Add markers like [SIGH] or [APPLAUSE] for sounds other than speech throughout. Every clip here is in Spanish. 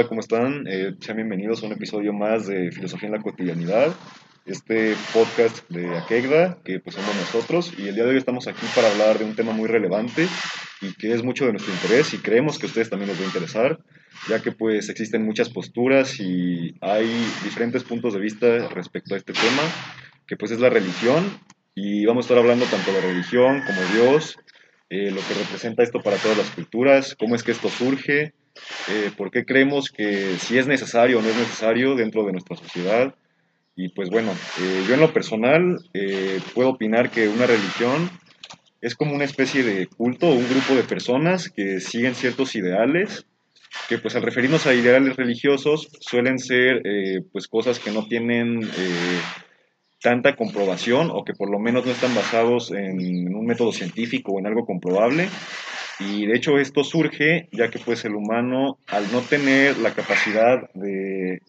hola, ¿cómo están? Eh, sean bienvenidos a un episodio más de Filosofía en la Cotidianidad, este podcast de Aquegda, que pues somos nosotros, y el día de hoy estamos aquí para hablar de un tema muy relevante y que es mucho de nuestro interés y creemos que a ustedes también les va a interesar, ya que pues existen muchas posturas y hay diferentes puntos de vista respecto a este tema, que pues es la religión, y vamos a estar hablando tanto de religión como Dios, eh, lo que representa esto para todas las culturas, cómo es que esto surge, eh, por qué creemos que si es necesario o no es necesario dentro de nuestra sociedad. Y pues bueno, eh, yo en lo personal puedo opinar que una religión es como una especie de culto o un grupo de personas que siguen ciertos ideales, que pues al referirnos a ideales religiosos suelen ser pues cosas que no tienen tanta comprobación o que por lo menos no están basados en un método científico o en algo comprobable. Y de hecho esto surge ya que pues el humano al no tener la capacidad de,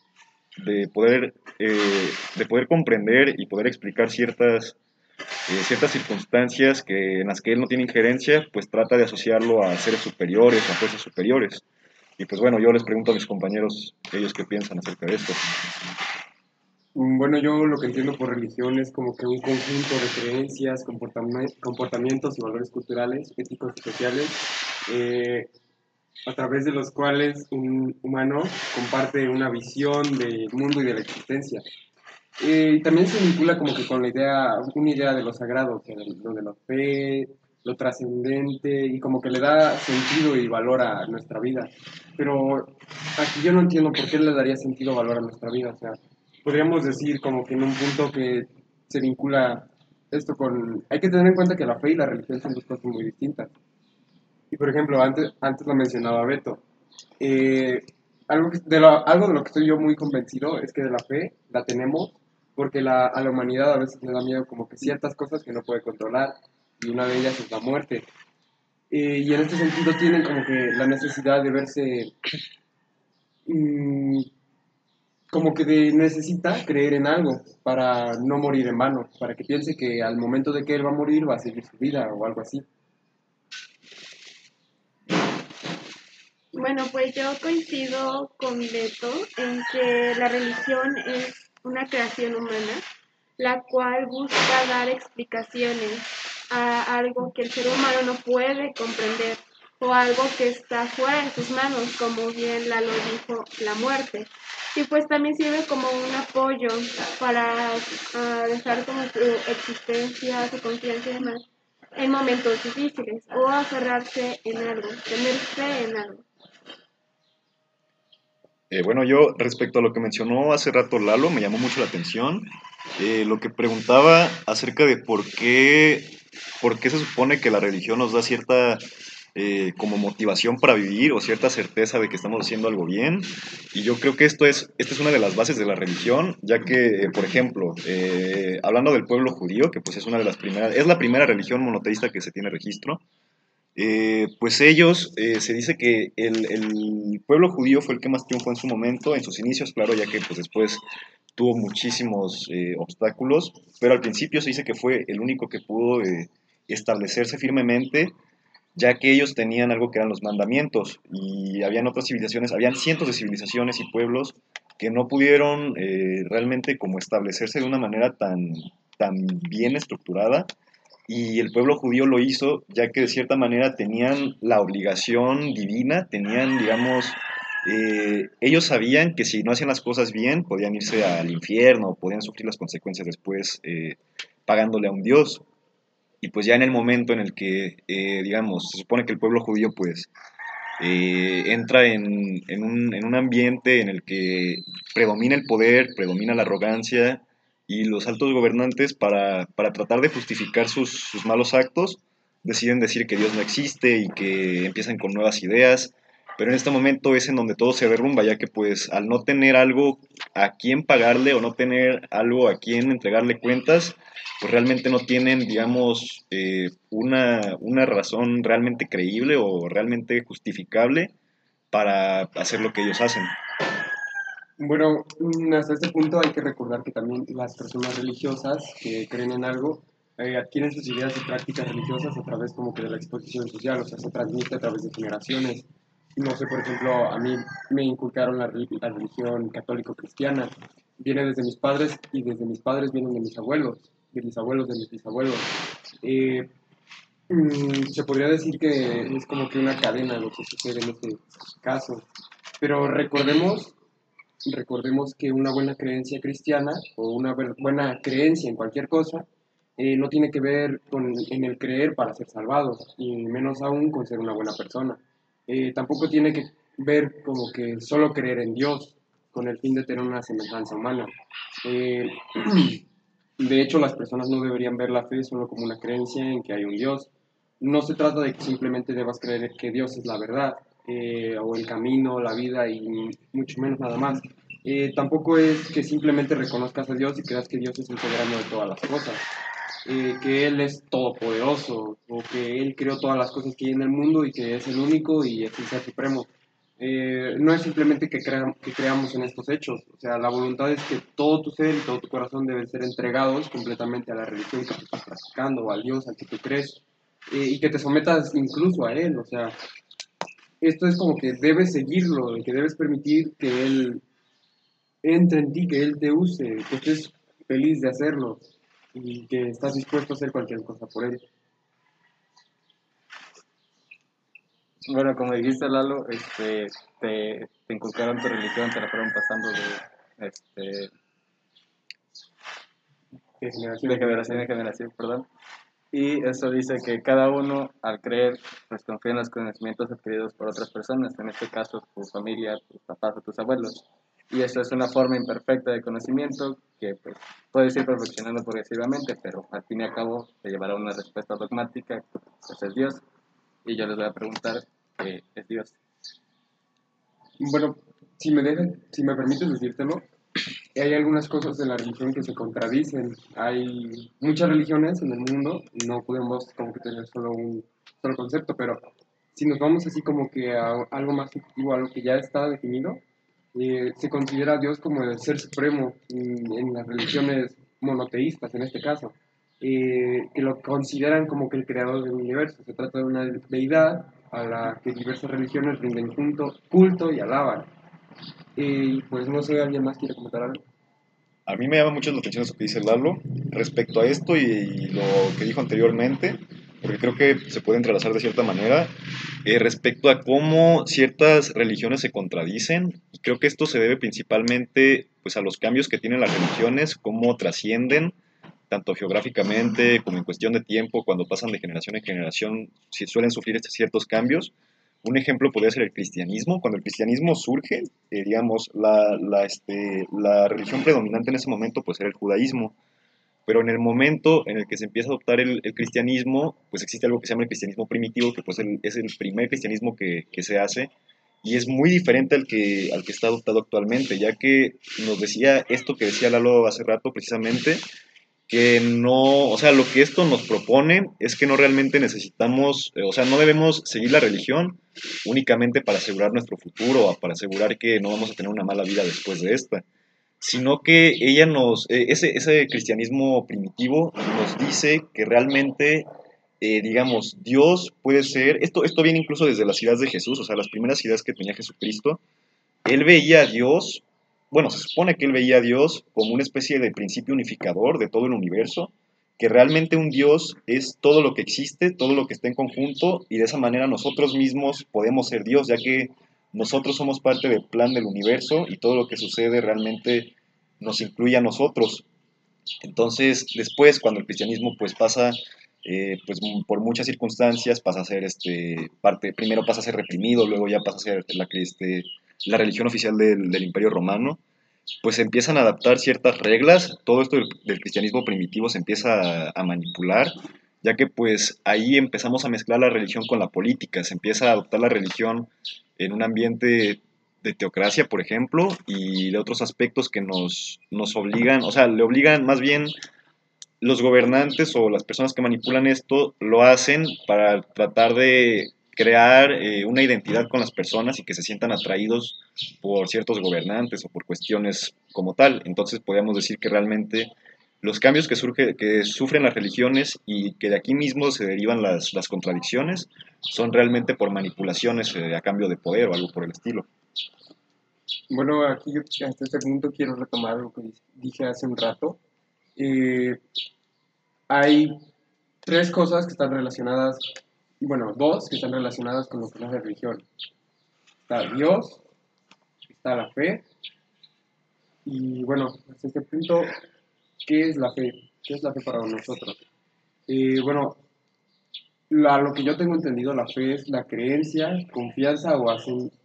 de poder, eh, de poder comprender y poder explicar ciertas, eh, ciertas circunstancias que, en las que él no tiene injerencia, pues trata de asociarlo a seres superiores, a fuerzas superiores. Y pues bueno, yo les pregunto a mis compañeros ellos qué piensan acerca de esto. Mm, bueno, yo lo que entiendo por religión es como que un conjunto de creencias, comportamientos y valores culturales, éticos y sociales, eh, a través de los cuales un humano comparte una visión del mundo y de la existencia. Eh, y también se vincula como que con la idea, una idea de lo sagrado, que lo de la fe, lo trascendente y como que le da sentido y valor a nuestra vida. Pero aquí yo no entiendo por qué le daría sentido valor a nuestra vida. O sea, podríamos decir como que en un punto que se vincula esto con... Hay que tener en cuenta que la fe y la religión son dos cosas muy distintas. Y por ejemplo, antes, antes lo mencionaba Beto, eh, algo, de lo, algo de lo que estoy yo muy convencido es que de la fe la tenemos porque la, a la humanidad a veces le da miedo como que ciertas cosas que no puede controlar y una de ellas es la muerte. Eh, y en este sentido tienen como que la necesidad de verse... Mm, como que necesita creer en algo para no morir en vano, para que piense que al momento de que él va a morir va a seguir su vida o algo así. Bueno, pues yo coincido con Beto en que la religión es una creación humana, la cual busca dar explicaciones a algo que el ser humano no puede comprender o algo que está fuera de sus manos, como bien la lo dijo la muerte y pues también sirve como un apoyo para uh, dejar como su existencia, su confianza y demás en momentos difíciles o aferrarse en algo, tener fe en algo. Eh, bueno, yo respecto a lo que mencionó hace rato Lalo, me llamó mucho la atención. Eh, lo que preguntaba acerca de por qué, por qué se supone que la religión nos da cierta eh, como motivación para vivir o cierta certeza de que estamos haciendo algo bien. Y yo creo que esto es, esta es una de las bases de la religión, ya que, eh, por ejemplo, eh, hablando del pueblo judío, que pues es una de las primeras, es la primera religión monoteísta que se tiene registro, pues ellos, se dice que el, el, pueblo judío fue el que más triunfó en su momento, en sus inicios, claro, ya que pues después tuvo muchísimos obstáculos, pero al principio se dice que fue el único que pudo establecerse firmemente ya que ellos tenían algo que eran los mandamientos y habían otras civilizaciones, habían cientos de civilizaciones y pueblos que no pudieron eh, realmente como establecerse de una manera tan, tan bien estructurada y el pueblo judío lo hizo ya que de cierta manera tenían la obligación divina, tenían, digamos, eh, ellos sabían que si no hacían las cosas bien podían irse al infierno, podían sufrir las consecuencias después eh, pagándole a un dios y pues ya en el momento en el que, eh, digamos, se supone que el pueblo judío pues eh, entra en, en, un, en, un, ambiente en el que predomina el poder, predomina la arrogancia y los altos gobernantes para, para tratar de justificar sus, sus, malos actos deciden decir que Dios no existe y que empiezan con nuevas ideas. Pero en este momento es en donde todo se derrumba, ya que pues al no tener algo a quien pagarle o no tener algo a quien entregarle cuentas, pues realmente no tienen, digamos, eh, una, una razón realmente creíble o realmente justificable para hacer lo que ellos hacen. Bueno, mm, hasta este punto hay que recordar que también las personas religiosas que creen en algo eh, adquieren sus ideas y prácticas religiosas a través como que de la exposición social, o sea, se transmite a través de generaciones. No sé, por ejemplo, a mí me inculcaron la, religión católico-cristiana. Viene desde mis padres y desde mis padres vienen de mis abuelos, de mis abuelos, de mis bisabuelos. Eh, mm, se podría decir que es como que una cadena lo que sucede en este caso. Pero recordemos, recordemos que una buena creencia cristiana o una buena creencia en cualquier cosa eh, no tiene que ver con, en el creer para ser salvados, y menos aún con ser una buena persona. Eh, tampoco tiene que ver como que solo creer en Dios con el fin de tener una semejanza humana. Eh, [CLEARS THROAT] de hecho, las personas no deberían ver la fe solo como una creencia en que hay un Dios. No se trata de que simplemente debas creer que Dios es la verdad, o el camino, la vida y mucho menos nada más. tampoco es que simplemente reconozcas a Dios y creas que Dios es el soberano de todas las cosas. Eh, que Él es todopoderoso o que Él creó todas las cosas que hay en el mundo y que es el único y es el ser supremo. Eh, no es simplemente que, que creamos en estos hechos, o sea, la voluntad es que todo tu ser y todo tu corazón deben ser entregados completamente a la religión que tú estás practicando o al Dios al que tú crees eh, y que te sometas incluso a Él, o sea, esto es como que debes seguirlo, que debes permitir que Él entre en ti, que Él te use, que estés feliz de hacerlo y que estás dispuesto a hacer cualquier cosa por él. Bueno, como dijiste Lalo, este, te, te inculcaron tu religión, te la fueron pasando de, este, de generación, en generación, perdón. Y eso dice que cada uno, al creer, pues confía en los conocimientos adquiridos por otras personas, en este caso tu familia, tus papás o tus abuelos. Y eso es una forma imperfecta de conocimiento que pues, puedes ir perfeccionando progresivamente, pero al fin y al cabo te llevará a una respuesta dogmática, pues, es Dios. Y yo les voy a preguntar qué es Dios. Bueno, si me, dejan, si me permites decírtelo, hay algunas cosas de la religión que se contradicen. Hay muchas religiones en el mundo, no podemos como que tener solo un solo concepto, pero si nos vamos así como que a algo más subjetivo, algo que ya está definido, eh, se considera a Dios como el ser supremo en, las religiones monoteístas, en este caso, eh, que lo consideran como que el creador del universo. Se trata de una deidad a la que diversas religiones rinden junto, culto y alaban. Eh, y pues no sé, ¿alguien más quiere comentar algo? A mí me llama mucho la atención eso que dice Lalo respecto a esto y lo que dijo anteriormente porque creo que se puede entrelazar de cierta manera, eh, respecto a cómo ciertas religiones se contradicen. Y creo que esto se debe principalmente pues, a los cambios que tienen las religiones, cómo trascienden, tanto geográficamente como en cuestión de tiempo, cuando pasan de generación en generación, si suelen sufrir estos ciertos cambios. Un ejemplo podría ser el cristianismo. Cuando el cristianismo surge, eh, digamos, la, la, este, la religión predominante en ese momento pues era el judaísmo pero en el momento en el que se empieza a adoptar el, cristianismo, pues existe algo que se llama el cristianismo primitivo, que pues es el primer cristianismo que, que, se hace, y es muy diferente al que, al que está adoptado actualmente, ya que nos decía esto que decía Lalo hace rato precisamente, que no, o sea, lo que esto nos propone es que no realmente necesitamos, eh, o sea, no debemos seguir la religión únicamente para asegurar nuestro futuro para asegurar que no vamos a tener una mala vida después de esta sino que ella nos, eh, ese, ese, cristianismo primitivo nos dice que realmente, eh, digamos, Dios puede ser, esto, esto viene incluso desde las ideas de Jesús, o sea, las primeras ideas que tenía Jesucristo, él veía a Dios, bueno, se supone que él veía a Dios como una especie de principio unificador de todo el universo, que realmente un Dios es todo lo que existe, todo lo que está en conjunto, y de esa manera nosotros mismos podemos ser Dios, ya que nosotros somos parte del plan del universo y todo lo que sucede realmente nos incluye a nosotros. Entonces, después, cuando el cristianismo pues pasa eh, pues, por muchas circunstancias, pasa a ser este, parte, primero pasa a ser reprimido, luego ya pasa a ser la, este, la religión oficial del, Imperio Romano, pues empiezan a adaptar ciertas reglas, todo esto del, cristianismo primitivo se empieza a, manipular, ya que pues ahí empezamos a mezclar la religión con la política, se empieza a adoptar la religión en un ambiente de teocracia, por ejemplo, y de otros aspectos que nos, nos obligan, o sea, le obligan más bien los gobernantes o las personas que manipulan esto lo hacen para tratar de crear eh, una identidad con las personas y que se sientan atraídos por ciertos gobernantes o por cuestiones como tal. Entonces podríamos decir que realmente los cambios que, surge, que sufren las religiones y que de aquí mismo se derivan las, contradicciones son realmente por manipulaciones eh, a cambio de poder o algo por el estilo. Bueno, aquí hasta este punto quiero retomar lo que dije hace un rato. Eh, hay tres cosas que están relacionadas, bueno, dos que están relacionadas con lo que es la religión. Está Dios, está la fe, y bueno, hasta este punto, ¿qué es la fe? ¿Qué es la fe para nosotros? Eh, bueno, la, lo que yo tengo entendido, la fe es la creencia, confianza o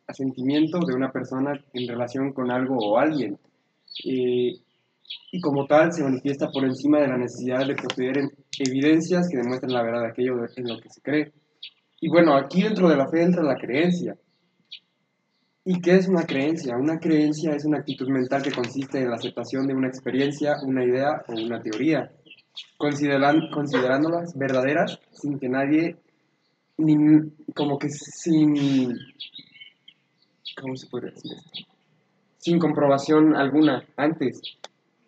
asentimiento de una persona en relación con algo o alguien. Eh, y como tal se manifiesta por encima de la necesidad de poseer evidencias que demuestren la verdad de aquello en lo que se cree. Y bueno, aquí dentro de la fe entra la creencia. ¿Y qué es una creencia? Una creencia es una actitud mental que consiste en la aceptación de una experiencia, una idea o una teoría, considerándolas verdaderas sin que nadie, ni, como que sin, ¿cómo se puede decir esto? Sin comprobación alguna antes.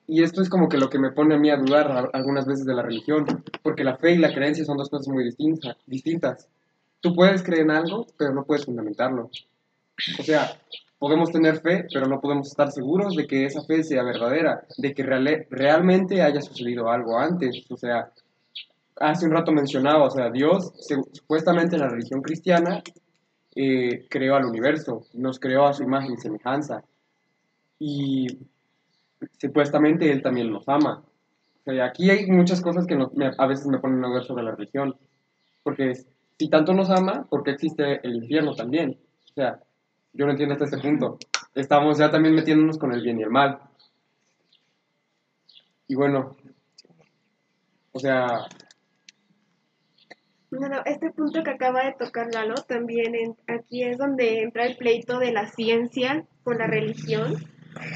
Y esto es como que lo que me pone a mí a dudar algunas veces de la religión, porque la fe y la creencia son dos cosas muy distintas. Tú puedes creer en algo, pero no puedes fundamentarlo. O sea, podemos tener fe, pero no podemos estar seguros de que esa fe sea verdadera, de que realmente haya sucedido algo antes. O sea, hace un rato mencionaba, o sea, Dios, supuestamente en la religión cristiana, eh, creó al universo, nos creó a su imagen y semejanza. Y supuestamente Él también nos ama. O sea, aquí hay muchas cosas que a veces me ponen a ver sobre la religión. Porque si tanto nos ama, ¿por qué existe el infierno también? O sea, yo no entiendo hasta este punto. Estamos ya también metiéndonos con el bien y el mal. Y bueno, o sea... Bueno, este punto que acaba de tocar Lalo, también aquí es donde entra el pleito de la ciencia con la religión,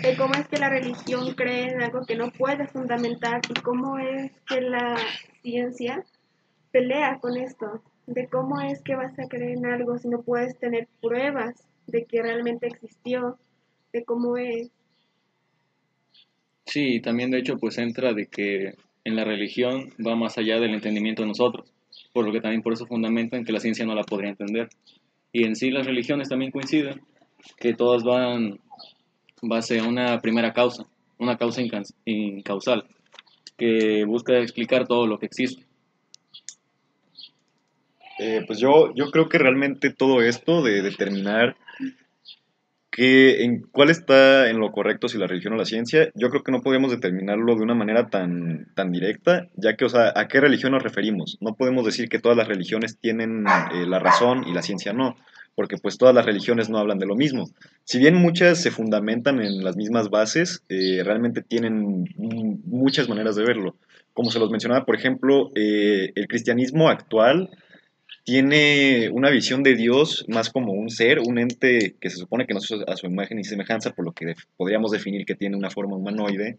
de cómo es que la religión cree en algo que no puede fundamentar y cómo es que la ciencia pelea con esto, de cómo es que vas a creer en algo si no puedes tener pruebas de que realmente existió, de cómo es. Sí, también de hecho pues entra de que en la religión va más allá del entendimiento de nosotros, por lo que también por eso fundamentan que la ciencia no la podría entender. Y en sí las religiones también coinciden, que todas van base a una primera causa, una causa incausal, que busca explicar todo lo que existe. Eh, pues yo, yo creo que realmente todo esto de determinar que en cuál está en lo correcto si la religión o la ciencia, yo creo que no podemos determinarlo de una manera tan, tan directa, ya que, o sea, ¿a qué religión nos referimos? No podemos decir que todas las religiones tienen eh, la razón y la ciencia no, porque pues todas las religiones no hablan de lo mismo. Si bien muchas se fundamentan en las mismas bases, eh, realmente tienen muchas maneras de verlo. Como se los mencionaba, por ejemplo, eh, el cristianismo actual tiene una visión de Dios más como un ser, un ente que se supone que no es a su imagen y semejanza, por lo que podríamos definir que tiene una forma humanoide,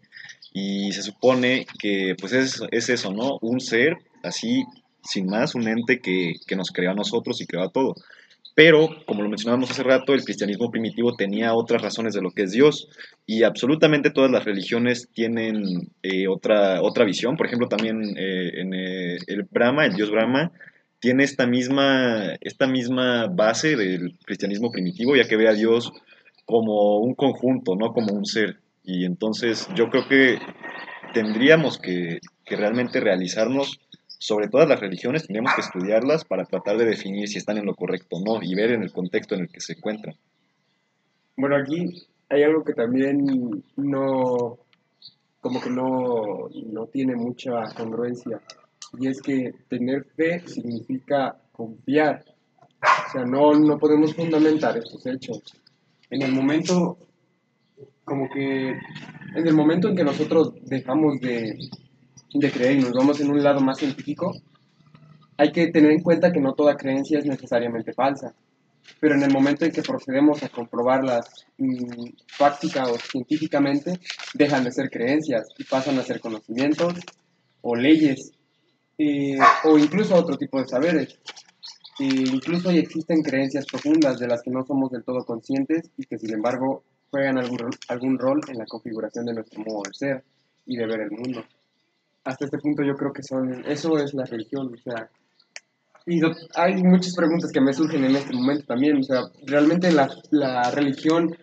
y se supone que pues es, es eso, ¿no? Un ser así, sin más, un ente que, que nos creó a nosotros y creó a todo. Pero, como lo mencionábamos hace rato, el cristianismo primitivo tenía otras razones de lo que es Dios y absolutamente todas las religiones tienen eh, otra, otra visión. Por ejemplo, también eh, en eh, el Brahma, el dios Brahma, tiene esta misma, esta misma base del cristianismo primitivo, ya que ve a Dios como un conjunto, no como un ser. Y entonces yo creo que tendríamos que, que realmente realizarnos sobre todas las religiones, tendríamos que estudiarlas para tratar de definir si están en lo correcto o no y ver en el contexto en el que se encuentran. Bueno, aquí hay algo que también no, como que no, no tiene mucha congruencia y es que tener fe significa confiar. O sea, no, no podemos fundamentar estos hechos. En el momento, como que, en el momento en que nosotros dejamos de, de creer y nos vamos en un lado más científico, hay que tener en cuenta que no toda creencia es necesariamente falsa. Pero en el momento en que procedemos a comprobarlas mm, fáctica o científicamente, dejan de ser creencias y pasan a ser conocimientos o leyes o incluso otro tipo de saberes. incluso existen creencias profundas de las que no somos del todo conscientes y que sin embargo juegan algún, algún rol en la configuración de nuestro modo de ser y de ver el mundo. hasta este punto yo creo que son, eso es la religión, o sea, y hay muchas preguntas que me surgen en este momento también, o sea, ¿realmente la, la religión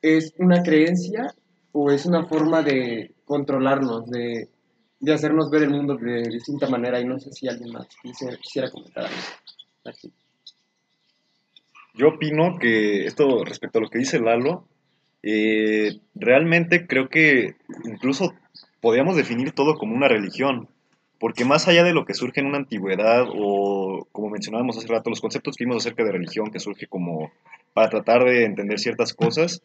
es una creencia o es una forma de controlarnos, de, de hacernos ver el mundo de distinta manera? Y no sé si alguien más quisiera, quisiera comentar algo. Aquí. Yo opino que esto respecto a lo que dice Lalo, eh, realmente creo que incluso podríamos definir todo como una religión, porque más allá de lo que surge en una antigüedad o como mencionábamos hace rato, los conceptos que vimos acerca de religión que surge como para tratar de entender ciertas cosas,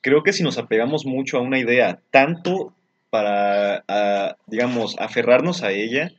creo que si nos apegamos mucho a una idea, tanto para, ah, digamos, aferrarnos a ella,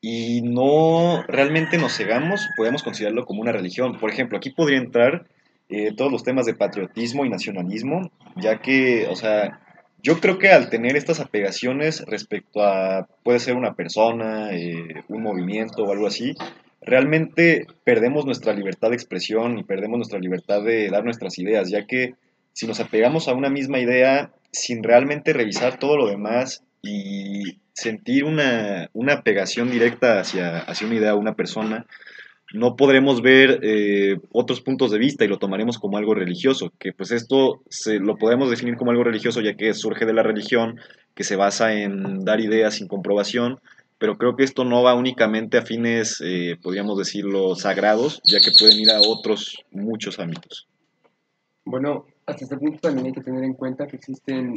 y no realmente nos cegamos, podemos considerarlo como una religión. Por ejemplo, aquí podría entrar eh, todos los temas de patriotismo y nacionalismo, ya que, o sea, yo creo que al tener estas apegaciones respecto a, puede ser una persona, eh, un movimiento o algo así, realmente perdemos nuestra libertad de expresión y perdemos nuestra libertad de dar nuestras ideas, ya que si nos apegamos a una misma idea sin realmente revisar todo lo demás y sentir una, una pegación directa hacia, hacia una idea una persona, no podremos ver eh, otros puntos de vista y lo tomaremos como algo religioso, que pues esto se, lo podemos definir como algo religioso ya que surge de la religión, que se basa en dar ideas sin comprobación, pero creo que esto no va únicamente a fines, eh, podríamos decirlo, sagrados, ya que pueden ir a otros muchos ámbitos. Bueno, hasta este punto también hay que tener en cuenta que existen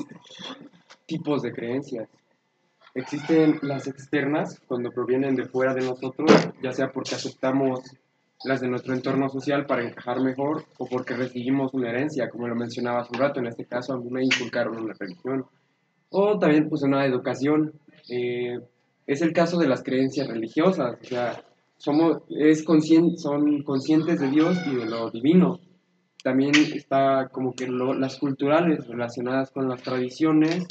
tipos de creencias. Existen las externas, cuando provienen de fuera de nosotros, ya sea porque aceptamos las de nuestro entorno social para encajar mejor o porque recibimos una herencia, como lo mencionaba hace un rato, en este caso a mí me inculcaron una religión. O también pues una educación. Eh, es el caso de las creencias religiosas, o sea, somos, es conscien- son conscientes de Dios y de lo divino. También está como que lo- las culturales relacionadas con las tradiciones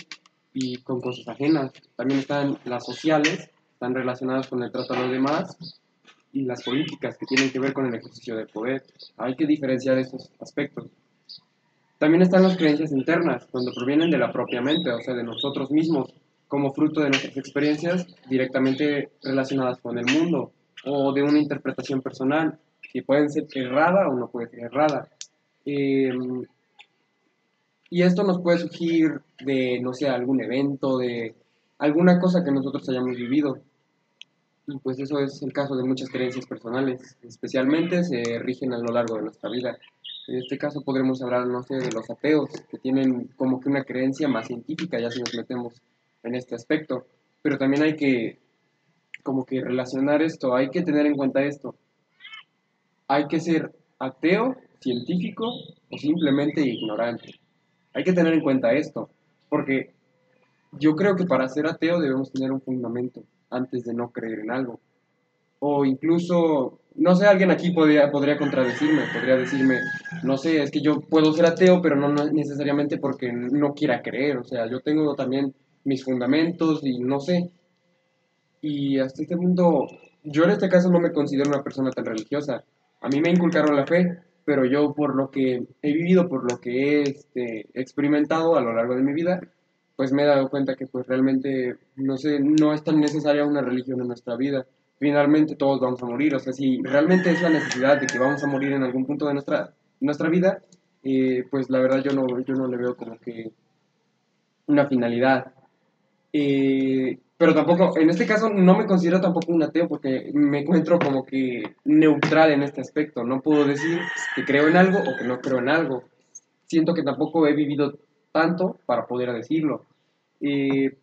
y con cosas ajenas. También están las sociales, están relacionadas con el trato a los demás y las políticas que tienen que ver con el ejercicio del poder. Hay que diferenciar estos aspectos. También están las creencias internas, cuando provienen de la propia mente, o sea, de nosotros mismos, como fruto de nuestras experiencias directamente relacionadas con el mundo o de una interpretación personal, que pueden ser errada o no puede ser errada. Eh, y esto nos puede surgir de, no sé, algún evento, de alguna cosa que nosotros hayamos vivido. Y pues eso es el caso de muchas creencias personales, especialmente se rigen a lo largo de nuestra vida. En este caso podremos hablar, no sé, de los ateos, que tienen como que una creencia más científica, ya si nos metemos en este aspecto. Pero también hay que, como que relacionar esto, hay que tener en cuenta esto. Hay que ser ateo, científico o simplemente ignorante. Hay que tener en cuenta esto, porque yo creo que para ser ateo debemos tener un fundamento antes de no creer en algo. O incluso, no sé, alguien aquí podría, podría contradecirme, podría decirme, no sé, es que yo puedo ser ateo, pero no necesariamente porque no quiera creer. O sea, yo tengo también mis fundamentos y no sé. Y hasta este punto, yo en este caso no me considero una persona tan religiosa. A mí me inculcaron la fe, pero yo por lo que he vivido, por lo que he este, experimentado a lo largo de mi vida, pues me he dado cuenta que pues realmente, no sé, no es tan necesaria una religión en nuestra vida. Finalmente todos vamos a morir, o sea, si realmente es la necesidad de que vamos a morir en algún punto de nuestra, nuestra vida, eh, pues la verdad yo no, yo no le veo como que una finalidad. Eh, pero tampoco, en este caso no me considero tampoco un ateo porque me encuentro como que neutral en este aspecto. No puedo decir que creo en algo o que no creo en algo. Siento que tampoco he vivido tanto para poder decirlo. Eh,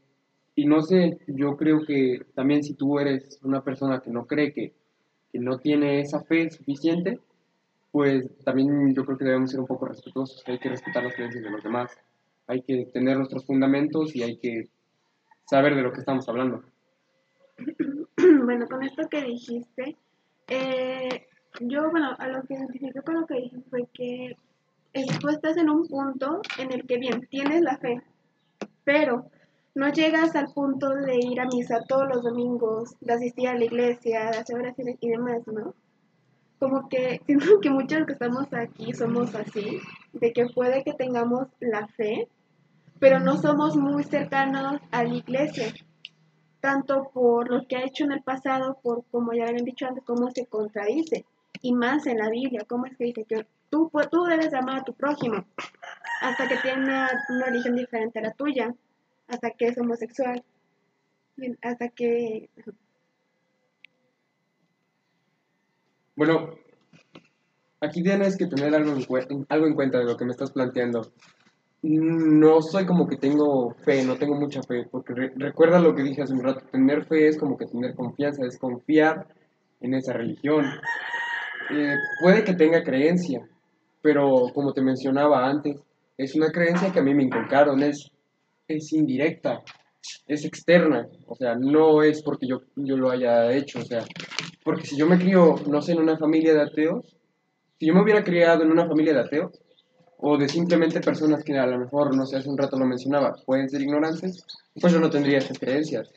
y no sé, yo creo que también si tú eres una persona que no cree que, que no tiene esa fe suficiente, pues también yo creo que debemos ser un poco respetuosos, hay que respetar las creencias de los demás, hay que tener nuestros fundamentos y hay que saber de lo que estamos hablando. [CLEARS THROAT] bueno, con esto que dijiste, eh, yo, bueno, a lo que identifiqué con lo que dijiste fue que es- tú estás en un punto en el que, bien, tienes la fe, pero no llegas al punto de ir a misa todos los domingos, de asistir a la iglesia, de hacer oraciones y demás, ¿no? Como que [LAUGHS] siento que muchos que estamos aquí somos así, de que puede que tengamos la fe, pero no somos muy cercanos a la iglesia tanto por lo que ha hecho en el pasado, por como ya habían dicho antes, cómo se contradice, y más en la Biblia, cómo es que dice que tú, tú debes amar a tu prójimo, hasta que tiene una, una religión diferente a la tuya, hasta que es homosexual, hasta que... Bueno, aquí tienes que tener algo en, algo en cuenta de lo que me estás planteando. No soy como que tengo fe, no tengo mucha fe, porque re- recuerda lo que dije hace un rato, tener fe es como que tener confianza, es confiar en esa religión. Eh, puede que tenga creencia, pero como te mencionaba antes, es una creencia que a mí me inculcaron, es, es indirecta, es externa, o sea, no es porque yo, yo lo haya hecho, o sea, porque si yo me crío, no sé, en una familia de ateos, si yo me hubiera criado en una familia de ateos, o de simplemente personas que a lo mejor, no sé, hace un rato lo mencionaba, pueden ser ignorantes, pues yo no tendría estas creencias.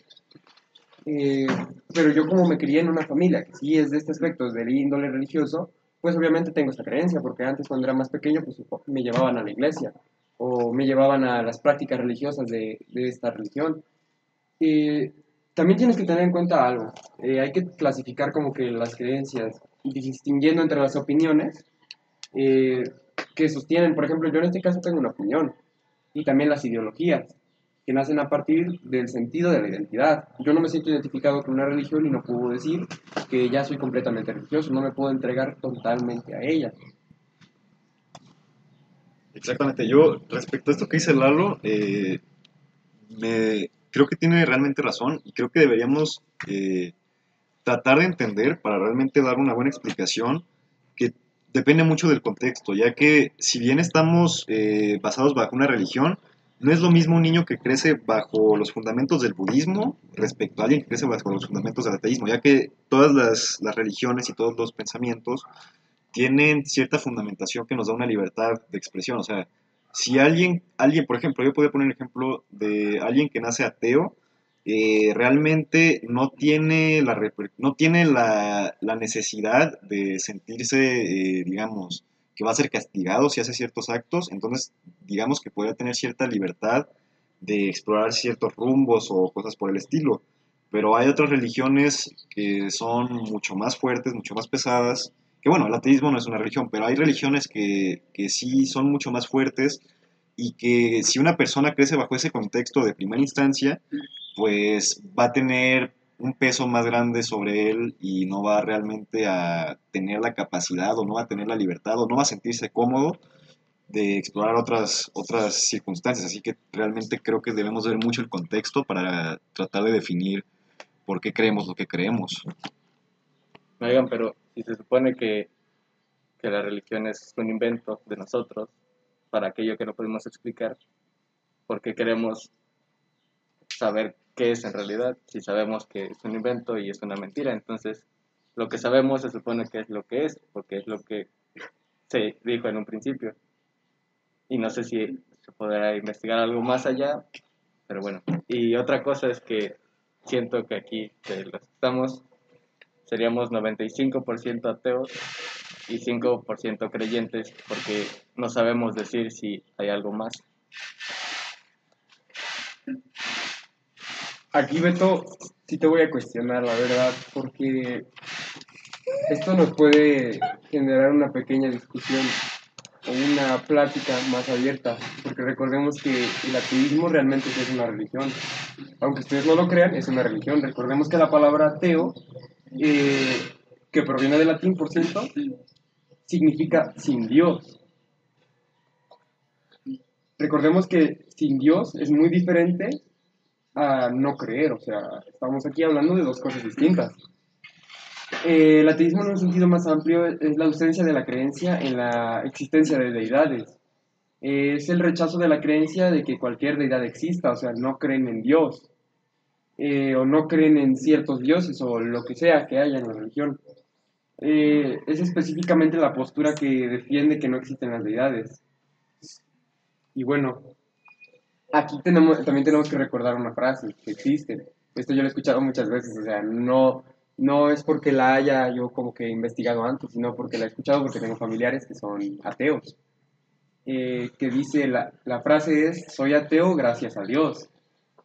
Eh, pero yo como me crié en una familia que sí es de este aspecto, del índole religioso, pues obviamente tengo esta creencia, porque antes cuando era más pequeño, pues me llevaban a la iglesia, o me llevaban a las prácticas religiosas de, de esta religión. Eh, también tienes que tener en cuenta algo, eh, hay que clasificar como que las creencias, distinguiendo entre las opiniones, eh, que sostienen, por ejemplo, yo en este caso tengo una opinión, y también las ideologías, que nacen a partir del sentido de la identidad. Yo no me siento identificado con una religión y no puedo decir que ya soy completamente religioso, no me puedo entregar totalmente a ella. Exactamente, yo respecto a esto que dice Lalo, eh, me, creo que tiene realmente razón y creo que deberíamos eh, tratar de entender para realmente dar una buena explicación depende mucho del contexto, ya que si bien estamos eh, basados bajo una religión, no es lo mismo un niño que crece bajo los fundamentos del budismo respecto a alguien que crece bajo los fundamentos del ateísmo, ya que todas las, las religiones y todos los pensamientos tienen cierta fundamentación que nos da una libertad de expresión. O sea, si alguien, alguien por ejemplo, yo podría poner un ejemplo de alguien que nace ateo, eh, realmente no tiene la, no tiene la, la necesidad de sentirse, eh, digamos, que va a ser castigado si hace ciertos actos, entonces digamos que podría tener cierta libertad de explorar ciertos rumbos o cosas por el estilo. Pero hay otras religiones que son mucho más fuertes, mucho más pesadas, que bueno, el ateísmo no es una religión, pero hay religiones que, que sí son mucho más fuertes y que si una persona crece bajo ese contexto de primera instancia, pues va a tener un peso más grande sobre él y no va realmente a tener la capacidad o no va a tener la libertad o no va a sentirse cómodo de explorar otras, otras circunstancias. Así que realmente creo que debemos ver mucho el contexto para tratar de definir por qué creemos lo que creemos. Oigan, pero si se supone que, que la religión es un invento de nosotros para aquello que no podemos explicar, ¿por qué queremos saber qué es en realidad si sabemos que es un invento y es una mentira? Entonces, lo que sabemos se supone que es lo que es, porque es lo que se dijo en un principio. Y no sé si se podrá investigar algo más allá, pero bueno. Y otra cosa es que siento que aquí, de los que estamos, seríamos 95% ateos y 5% creyentes porque no sabemos decir si hay algo más. Aquí, Beto, sí te voy a cuestionar, la verdad, porque esto nos puede generar una pequeña discusión o una plática más abierta, porque recordemos que el ateísmo realmente es una religión. Aunque ustedes no lo crean, es una religión. Recordemos que la palabra ateo, eh, que proviene del latín, por cierto, significa sin Dios. Recordemos que sin Dios es muy diferente a no creer, o sea, estamos aquí hablando de dos cosas distintas. Eh, el ateísmo en un sentido más amplio es la ausencia de la creencia en la existencia de deidades. Es el rechazo de la creencia de que cualquier deidad exista, o sea, no creen en Dios, eh, o no creen en ciertos dioses, o lo que sea que haya en la religión. Eh, es específicamente la postura que defiende que no existen las deidades. Y bueno, aquí tenemos, también tenemos que recordar una frase que existe. Esto yo lo he escuchado muchas veces, o sea, no, no es porque la haya yo como que investigado antes, sino porque la he escuchado porque tengo familiares que son ateos. Eh, que dice, la, la frase es, soy ateo gracias a Dios.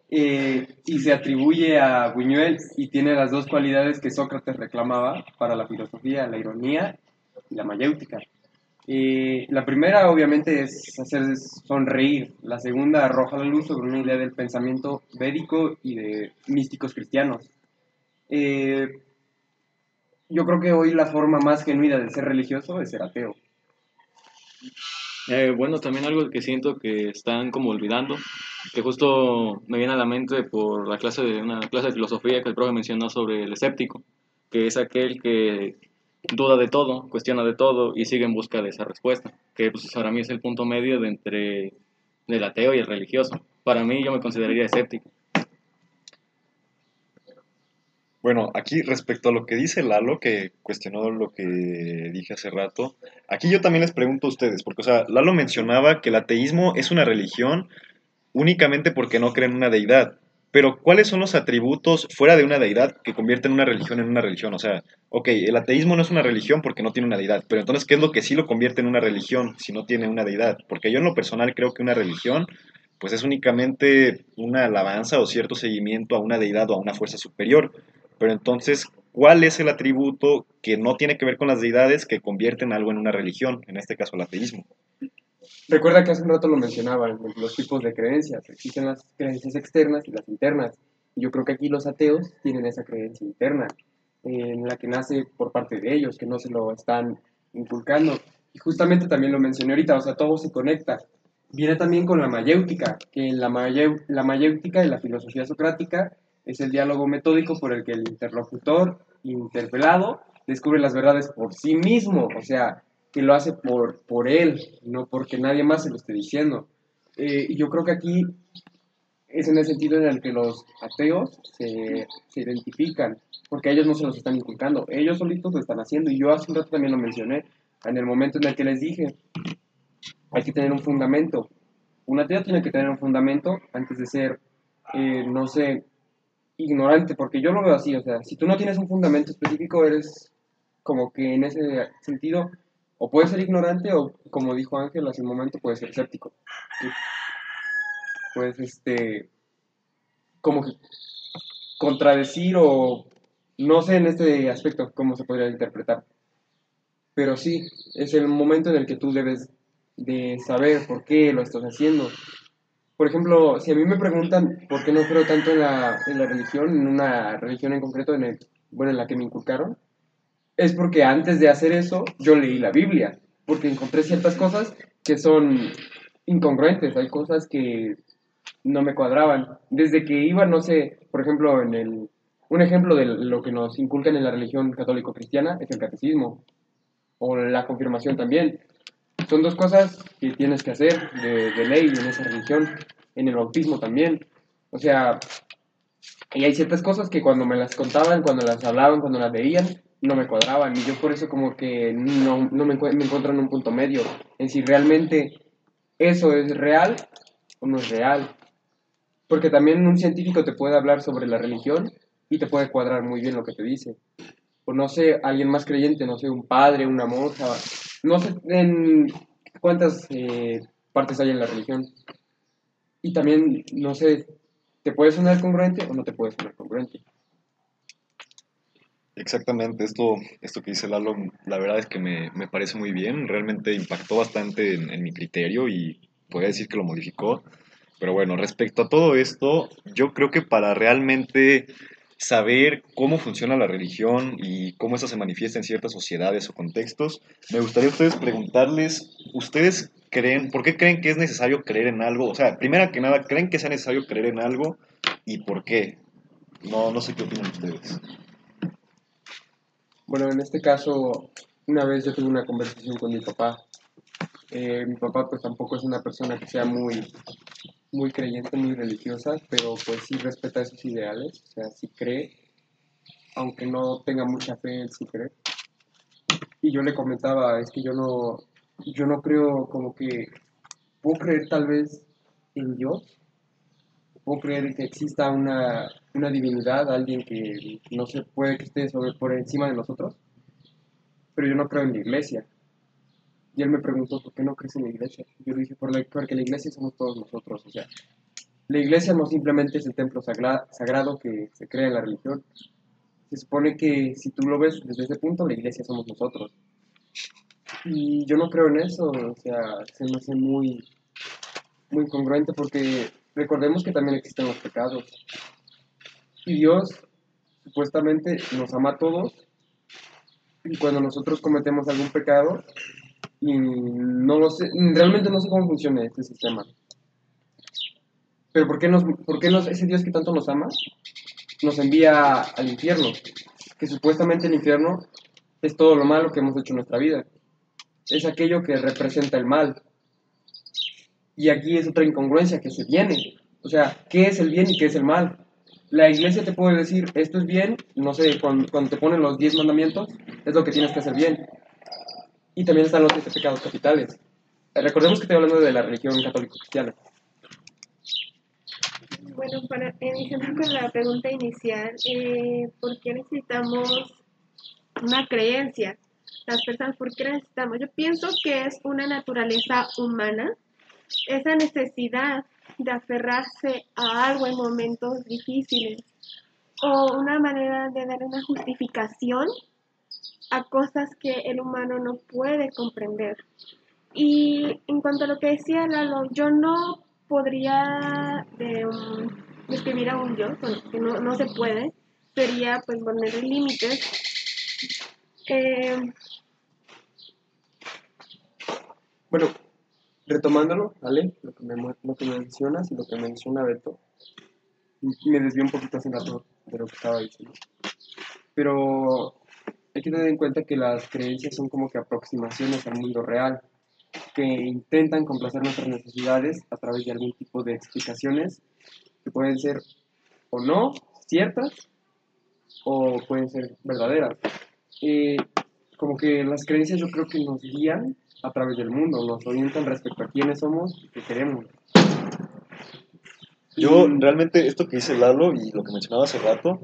eh, y se atribuye a Buñuel y tiene las dos cualidades que Sócrates reclamaba para la filosofía, la ironía y la mayéutica. Eh, la primera obviamente es hacer sonreír, la segunda arroja la luz sobre una idea del pensamiento védico y de místicos cristianos. Eh, yo creo que hoy la forma más genuina de ser religioso es ser ateo. Eh, bueno, también algo que siento que están como olvidando, que justo me viene a la mente por la clase de una clase de filosofía que el profe mencionó sobre el escéptico, que es aquel que duda de todo, cuestiona de todo y sigue en busca de esa respuesta, que pues para mí es el punto medio entre el ateo y el religioso. Para mí yo me consideraría escéptico. Bueno, aquí respecto a lo que dice Lalo, que cuestionó lo que dije hace rato, aquí yo también les pregunto a ustedes, porque, o sea, Lalo mencionaba que el ateísmo es una religión únicamente porque no creen en una deidad. Pero, ¿cuáles son los atributos fuera de una deidad que convierten una religión en una religión? O sea, ok, el ateísmo no es una religión porque no tiene una deidad, pero entonces, ¿qué es lo que sí lo convierte en una religión si no tiene una deidad? Porque yo en lo personal creo que una religión, pues es únicamente una alabanza o cierto seguimiento a una deidad o a una fuerza superior. Pero entonces, ¿cuál es el atributo que no tiene que ver con las deidades que convierten algo en una religión? En este caso, el ateísmo. Recuerda que hace un rato lo mencionaban, los tipos de creencias. Existen las creencias externas y las internas. Yo creo que aquí los ateos tienen esa creencia interna, en la que nace por parte de ellos, que no se lo están inculcando. Y justamente también lo mencioné ahorita, o sea, todo se conecta. Viene también con la mayéutica, que la, la mayéutica y la filosofía socrática es el diálogo metódico por el que el interlocutor interpelado descubre las verdades por sí mismo, o sea, que lo hace por, por él, no porque nadie más se lo esté diciendo. Eh, y yo creo que aquí es en el sentido en el que los ateos se, se, identifican, porque ellos no se los están inculcando, ellos solitos lo están haciendo, y yo hace un rato también lo mencioné, en el momento en el que les dije, hay que tener un fundamento. Un ateo tiene que tener un fundamento antes de ser, eh, no sé, ignorante, porque yo lo veo así, o sea, si tú no tienes un fundamento específico, eres como que en ese sentido, o puedes ser ignorante, o como dijo Ángel hace un momento, puedes ser escéptico. Puedes, este, como contradecir o no sé en este aspecto cómo se podría interpretar. Pero sí, es el momento en el que tú debes de saber por qué lo estás haciendo por ejemplo, si a mí me preguntan por qué no creo tanto en la, en la religión, en una religión en concreto, en el, bueno, en la que me inculcaron, es porque antes de hacer eso yo leí la Biblia, porque encontré ciertas cosas que son incongruentes, hay cosas que no me cuadraban. Desde que iba, no sé, por ejemplo, en el, un ejemplo de lo que nos inculcan en la religión católico-cristiana es el catecismo, o la confirmación también. Son dos cosas que tienes que hacer de, de ley en esa religión, en el bautismo también. O sea, y hay ciertas cosas que cuando me las contaban, cuando las hablaban, cuando las veían, no me cuadraban. Y yo por eso como que no, no me, me, encuentro en un punto medio, en si realmente eso es real o no es real. Porque también un científico te puede hablar sobre la religión y te puede cuadrar muy bien lo que te dice. O no sé, alguien más creyente, no sé, un padre, una monja, no sé en cuántas eh, partes hay en la religión. Y también, no sé, ¿te puede sonar congruente o no te puede sonar congruente? Exactamente, esto, esto que dice Lalo, la verdad es que me, me parece muy bien, realmente impactó bastante en, mi criterio y podría decir que lo modificó. Pero bueno, respecto a todo esto, yo creo que para realmente saber cómo funciona la religión y cómo eso se manifiesta en ciertas sociedades o contextos, me gustaría a ustedes preguntarles, ¿ustedes creen, por qué creen que es necesario creer en algo? O sea, primero que nada, ¿creen que sea necesario creer en algo y por qué? No, no sé qué opinan ustedes. Bueno, en este caso, una vez yo tuve una conversación con mi papá. Eh, mi papá pues tampoco es una persona que sea muy muy creyente, muy religiosa, pero pues sí respeta esos ideales, o sea, sí cree, aunque no tenga mucha fe, él sí cree. Y yo le comentaba, es que yo no, yo no creo como que, puedo creer tal vez en Dios, puedo creer que exista una, una divinidad, alguien que no se puede que esté sobre, por encima de nosotros, pero yo no creo en la iglesia. Y él me preguntó, ¿por qué no crees en la iglesia? Yo le dije, Por la, porque la iglesia somos todos nosotros, o sea, la iglesia no simplemente es el templo sagrado que se crea en la religión. Se supone que si tú lo ves desde ese punto, la iglesia somos nosotros. Y yo no creo en eso, o sea, se me hace muy, muy incongruente porque recordemos que también existen los pecados. Y Dios supuestamente nos ama a todos y cuando nosotros cometemos algún pecado y no lo sé, realmente no sé cómo funciona este sistema. Pero ¿por qué, nos, por qué nos, ese Dios que tanto nos ama nos envía al infierno? Que supuestamente el infierno es todo lo malo que hemos hecho en nuestra vida. Es aquello que representa el mal. Y aquí es otra incongruencia que se viene. O sea, ¿qué es el bien y qué es el mal? La iglesia te puede decir, esto es bien, no sé, cuando, cuando te ponen los 10 mandamientos, es lo que tienes que hacer bien. Y también están los siete pecados capitales. Eh, Recordemos que estoy hablando de la religión católico-cristiana. Bueno, para iniciar con la pregunta inicial, eh, ¿por qué necesitamos una creencia? Las personas, ¿por qué necesitamos? Yo pienso que es una naturaleza humana, esa necesidad de aferrarse a algo en momentos difíciles o una manera de dar una justificación a cosas que el humano no puede comprender. Y en cuanto a lo que decía Lalo, yo no podría um, describir a un yo, bueno, que no, no se puede, sería pues poner límites. Eh, Bueno, retomándolo, ¿vale? Lo que, me, lo mencionas y lo que menciona Beto, me desvió un poquito hace rato de lo que estaba diciendo. Pero hay que tener en cuenta que las creencias son como que aproximaciones al mundo real, que intentan complacer nuestras necesidades a través de algún tipo de explicaciones que pueden ser o no ciertas o pueden ser verdaderas. Eh, como que las creencias yo creo que nos guían a través del mundo, nos orientan respecto a quiénes somos y qué queremos. Yo realmente esto que dice Lalo y lo que mencionaba hace rato,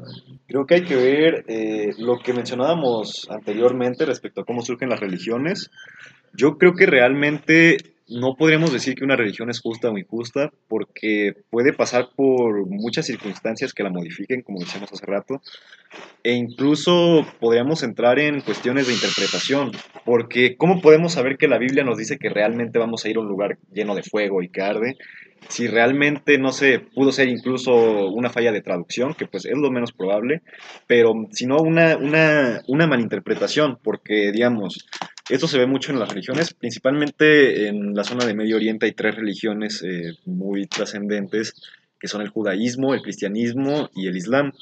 creo que hay que ver eh, lo que mencionábamos anteriormente respecto a cómo surgen las religiones. Yo creo que realmente no podríamos decir que una religión es justa o injusta porque puede pasar por muchas circunstancias que la modifiquen, como decíamos hace rato, e incluso podríamos entrar en cuestiones de interpretación, porque ¿cómo podemos saber que la Biblia nos dice que realmente vamos a ir a un lugar lleno de fuego y que arde? si realmente, no sé, pudo ser incluso una falla de traducción, que pues es lo menos probable, pero si no una, una, una malinterpretación, porque digamos, esto se ve mucho en las religiones, principalmente en la zona de Medio Oriente hay tres religiones eh, muy trascendentes, que son el judaísmo, el cristianismo y el islam,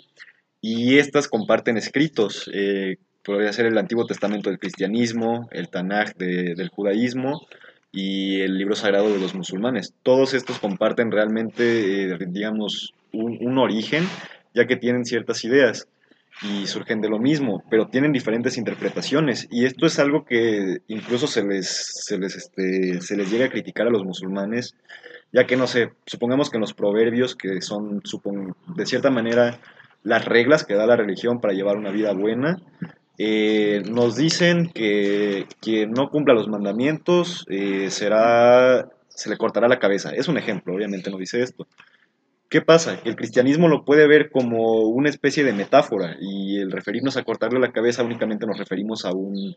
y estas comparten escritos, eh, podría ser el Antiguo Testamento del cristianismo, el Tanaj de- del judaísmo, y el libro sagrado de los musulmanes. Todos estos comparten realmente, eh, digamos, un origen, ya que tienen ciertas ideas y surgen de lo mismo, pero tienen diferentes interpretaciones. Y esto es algo que incluso se les, se les, este, se les llega a criticar a los musulmanes, ya que, no sé, supongamos que en los proverbios, que son, supon- de cierta manera, las reglas que da la religión para llevar una vida buena, eh, nos dicen que quien no cumpla los mandamientos eh, será, se le cortará la cabeza. Es un ejemplo, obviamente no dice esto. ¿Qué pasa? El cristianismo lo puede ver como una especie de metáfora y el referirnos a cortarle la cabeza únicamente nos referimos a un,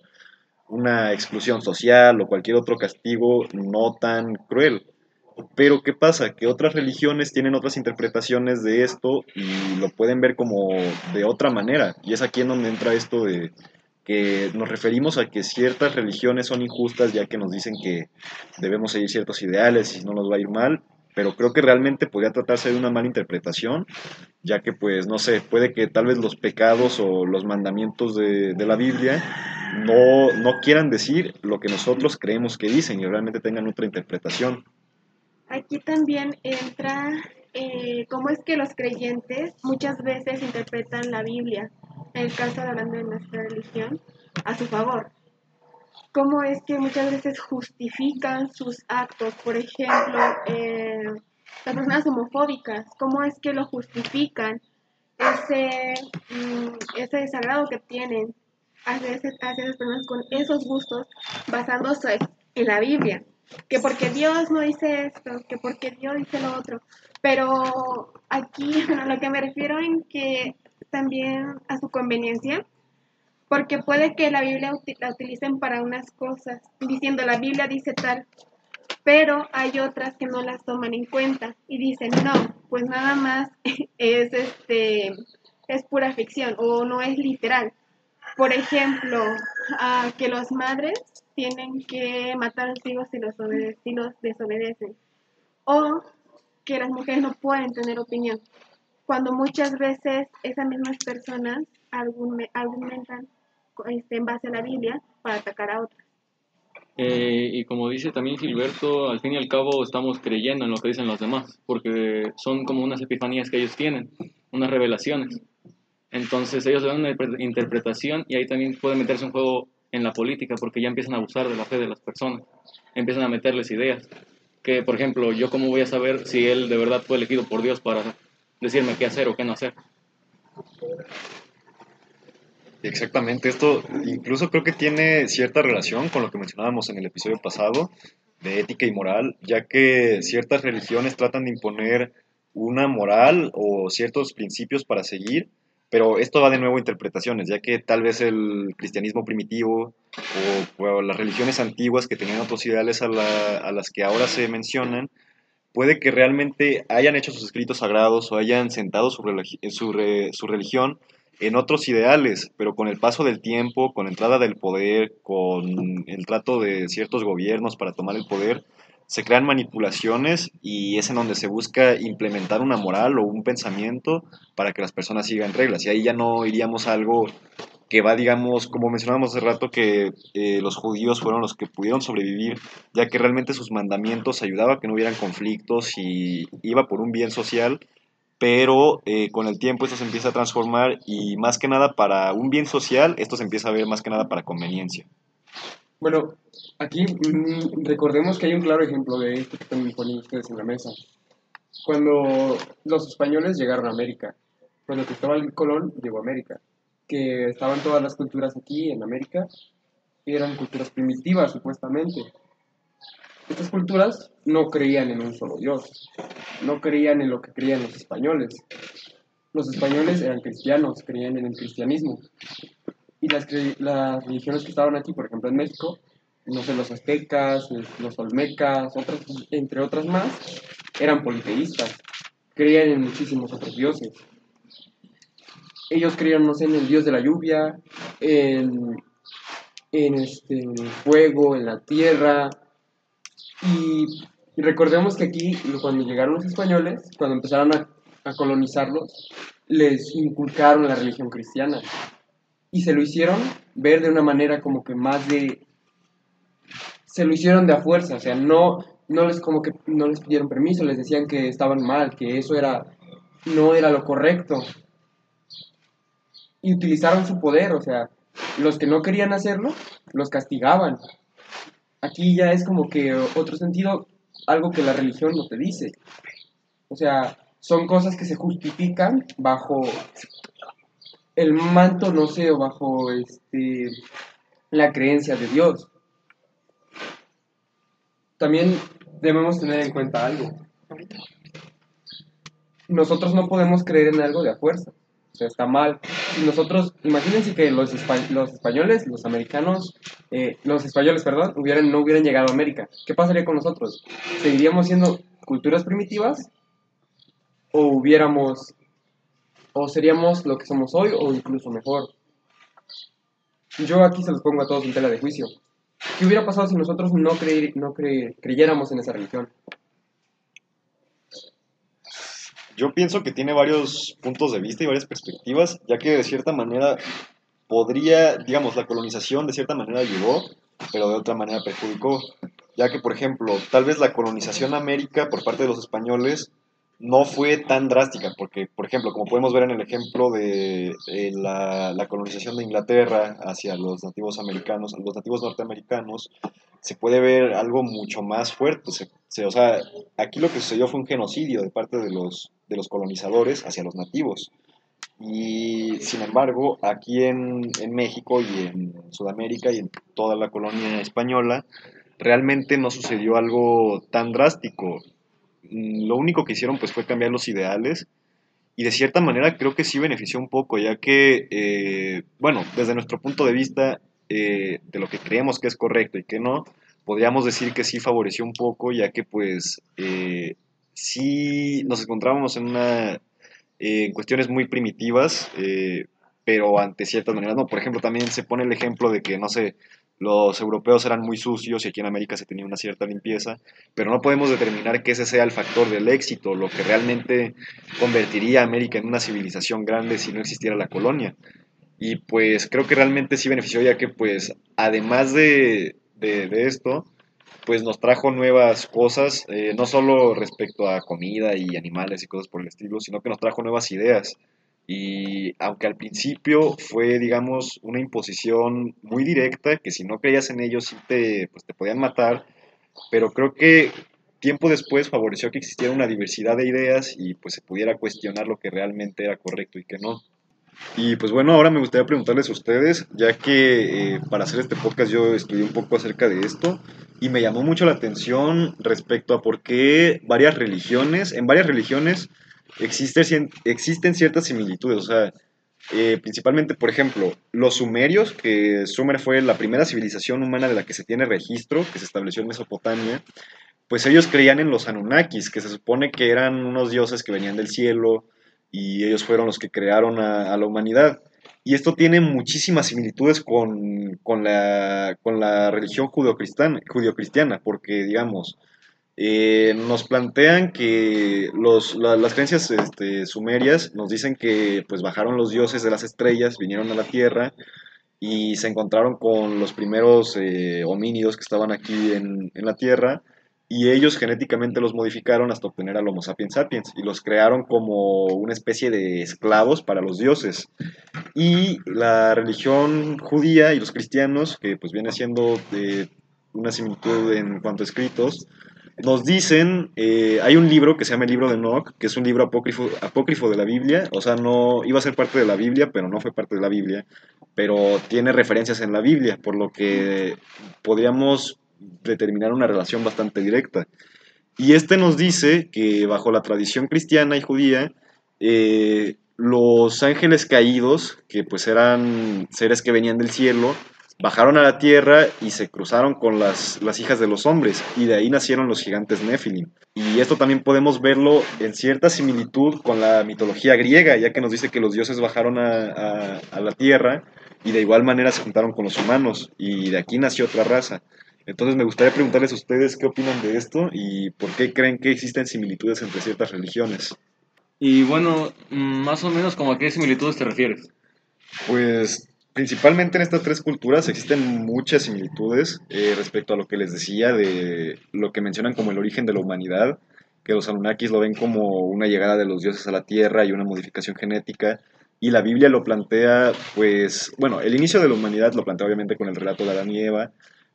una exclusión social o cualquier otro castigo no tan cruel. Pero ¿qué pasa? Que otras religiones tienen otras interpretaciones de esto y lo pueden ver como de otra manera. Y es aquí en donde entra esto de que nos referimos a que ciertas religiones son injustas ya que nos dicen que debemos seguir ciertos ideales y no nos va a ir mal. Pero creo que realmente podría tratarse de una mala interpretación, ya que pues no sé, puede que tal vez los pecados o los mandamientos de, la Biblia no, no quieran decir lo que nosotros creemos que dicen y realmente tengan otra interpretación. Aquí también entra eh, cómo es que los creyentes muchas veces interpretan la Biblia, en el caso de hablando de nuestra religión, a su favor. Cómo es que muchas veces justifican sus actos, por ejemplo, eh, las personas homofóbicas, cómo es que lo justifican, ese, mm, ese desagrado que tienen hacia, hacia esas personas con esos gustos basándose en la Biblia. que porque Dios no dice esto, que porque Dios dice lo otro. Pero aquí [LAUGHS] a lo que me refiero en que también a su conveniencia, porque puede que la Biblia la utilicen para unas cosas, diciendo la Biblia dice tal, pero hay otras que no las toman en cuenta y dicen, no, pues nada más [LAUGHS] es este es pura ficción o no es literal. Por ejemplo, ah, que las madres tienen que matar a sus hijos si los, si los desobedecen. O que las mujeres no pueden tener opinión. Cuando muchas veces esas mismas personas argume- argumentan este, en base a la Biblia para atacar a otras. Eh, y como dice también Gilberto, al fin y al cabo estamos creyendo en lo que dicen los demás, porque son como unas epifanías que ellos tienen, unas revelaciones. Entonces ellos dan una interpre- interpretación y ahí también puede meterse un juego en la política, porque ya empiezan a abusar de la fe de las personas, empiezan a meterles ideas. Que, por ejemplo, yo cómo voy a saber si él de verdad fue elegido por Dios para decirme qué hacer o qué no hacer. Exactamente, esto incluso creo que tiene cierta relación con lo que mencionábamos en el episodio pasado de ética y moral, ya que ciertas religiones tratan de imponer una moral o ciertos principios para seguir, pero esto va de nuevo a interpretaciones, ya que tal vez el cristianismo primitivo o, las religiones antiguas que tenían otros ideales a, la- a las que ahora se mencionan, puede que realmente hayan hecho sus escritos sagrados o hayan sentado su religión en otros ideales, pero con el paso del tiempo, con la entrada del poder, con el trato de ciertos gobiernos para tomar el poder, se crean manipulaciones y es en donde se busca implementar una moral o un pensamiento para que las personas sigan reglas. Y ahí ya no iríamos a algo que va, digamos, como mencionábamos hace rato, que eh, los judíos fueron los que pudieron sobrevivir, ya que realmente sus mandamientos ayudaban a que no hubieran conflictos y iba por un bien social pero eh, con el tiempo esto se empieza a transformar y más que nada para un bien social, esto se empieza a ver más que nada para conveniencia. Bueno, aquí mm, recordemos que hay un claro ejemplo de esto que están poniendo ustedes en la mesa. Cuando los españoles llegaron a América, cuando Cristóbal Colón llegó a América, que estaban todas las culturas aquí en América, eran culturas primitivas supuestamente. Estas culturas no creían en un solo Dios, no creían en lo que creían los españoles. Los españoles eran cristianos, creían en el cristianismo y las, religiones que estaban aquí, por ejemplo en México, no sé, los aztecas, los olmecas, otras, entre otras más, eran politeístas, creían en muchísimos otros dioses. Ellos creían, no sé, en el dios de la lluvia, en, en este, en el fuego, en la tierra. Y recordemos que aquí, cuando llegaron los españoles, cuando empezaron a, a colonizarlos, les inculcaron la religión cristiana y se lo hicieron ver de una manera como que más de se lo hicieron de a fuerza, o sea, no no les como que no les pidieron permiso, les decían que estaban mal, que eso era no era lo correcto. Y utilizaron su poder, o sea, los que no querían hacerlo los castigaban. Aquí ya es como que otro sentido, algo que la religión no te dice. O sea, son cosas que se justifican bajo el manto, no sé, o bajo este, la creencia de Dios. También debemos tener en cuenta algo. Nosotros no podemos creer en algo de a fuerza. Sea, está mal. Si nosotros, imagínense que los, los españoles, los americanos, eh, los españoles, perdón, no hubieran llegado a América. ¿Qué pasaría con nosotros? ¿Seguiríamos siendo culturas primitivas? ¿O hubiéramos o seríamos lo que somos hoy o incluso mejor. Yo aquí se los pongo a todos en tela de juicio. ¿Qué hubiera pasado si nosotros no, no cre- creyéramos en esa religión? Yo pienso que tiene varios puntos de vista y varias perspectivas, ya que de cierta manera podría, digamos, la colonización de cierta manera ayudó, pero de otra manera perjudicó, ya que, por ejemplo, tal vez la colonización a América por parte de los españoles no fue tan drástica, porque, por ejemplo, como podemos ver en el ejemplo de la, colonización de Inglaterra hacia los nativos americanos, los nativos norteamericanos, se puede ver algo mucho más fuerte. Se- o sea, aquí lo que sucedió fue un genocidio de parte de los, de los colonizadores hacia los nativos. Y sin embargo, aquí en México y en Sudamérica y en toda la colonia española, realmente no sucedió algo tan drástico. Mm, Lo único que hicieron pues fue cambiar los ideales y de cierta manera creo que sí benefició un poco, ya que, eh, bueno, desde nuestro punto de vista eh, de lo que creemos que es correcto y que no, podríamos decir que sí favoreció un poco, ya que pues eh, sí nos encontrábamos en una en cuestiones muy primitivas, pero ante ciertas maneras, no, por ejemplo, también se pone el ejemplo de que, no sé, los europeos eran muy sucios y aquí en América se tenía una cierta limpieza, pero no podemos determinar que ese sea el factor del éxito, lo que realmente convertiría a América en una civilización grande si no existiera la colonia. Y pues creo que realmente sí benefició, ya que pues además de, de, esto, pues nos trajo nuevas cosas, eh, no solo respecto a comida y animales y cosas por el estilo, sino que nos trajo nuevas ideas. Y aunque al principio fue, digamos, una imposición muy directa, que si no creías en ellos sí te, pues, te podían matar, pero creo que tiempo después favoreció que existiera una diversidad de ideas y pues se pudiera cuestionar lo que realmente era correcto y que no. Y pues bueno, ahora me gustaría preguntarles a ustedes, ya que eh, para hacer este podcast yo estudié un poco acerca de esto y me llamó mucho la atención respecto a por qué varias religiones, en varias religiones existe, existen ciertas similitudes, o sea, eh, principalmente, por ejemplo, los sumerios, que Sumer fue la primera civilización humana de la que se tiene registro, que se estableció en Mesopotamia, pues ellos creían en los Anunnakis, que se supone que eran unos dioses que venían del cielo y ellos fueron los que crearon a, la humanidad. Y esto tiene muchísimas similitudes con, con la, con la religión judeocristiana, porque, digamos, eh, nos plantean que los, la- las creencias este, sumerias nos dicen que pues bajaron los dioses de las estrellas, vinieron a la tierra y se encontraron con los primeros eh, homínidos que estaban aquí en, en la tierra y ellos genéticamente los modificaron hasta obtener al Homo sapiens sapiens y los crearon como una especie de esclavos para los dioses. Y la religión judía y los cristianos, que pues viene siendo una similitud en cuanto a escritos, nos dicen, eh, hay un libro que se llama el libro de Enoch, que es un libro apócrifo, apócrifo de la Biblia, o sea, no iba a ser parte de la Biblia, pero no fue parte de la Biblia, pero tiene referencias en la Biblia, por lo que podríamos determinar una relación bastante directa. Y este nos dice que bajo la tradición cristiana y judía, eh, los ángeles caídos, que pues eran seres que venían del cielo, bajaron a la tierra y se cruzaron con las, las hijas de los hombres, y de ahí nacieron los gigantes Nephilim. Y esto también podemos verlo en cierta similitud con la mitología griega, ya que nos dice que los dioses bajaron a, a- a la tierra y de igual manera se juntaron con los humanos, y de aquí nació otra raza. Entonces me gustaría preguntarles a ustedes qué opinan de esto y por qué creen que existen similitudes entre ciertas religiones. Y bueno, mm, más o menos como a qué similitudes te refieres. Pues principalmente en estas tres culturas existen muchas similitudes eh, respecto a lo que les decía de lo que mencionan como el origen de la humanidad, que los Anunnakis lo ven como una llegada de los dioses a la Tierra y una modificación genética, y la Biblia lo plantea, pues, bueno, el inicio de la humanidad lo plantea obviamente con el relato de Adán y Eva,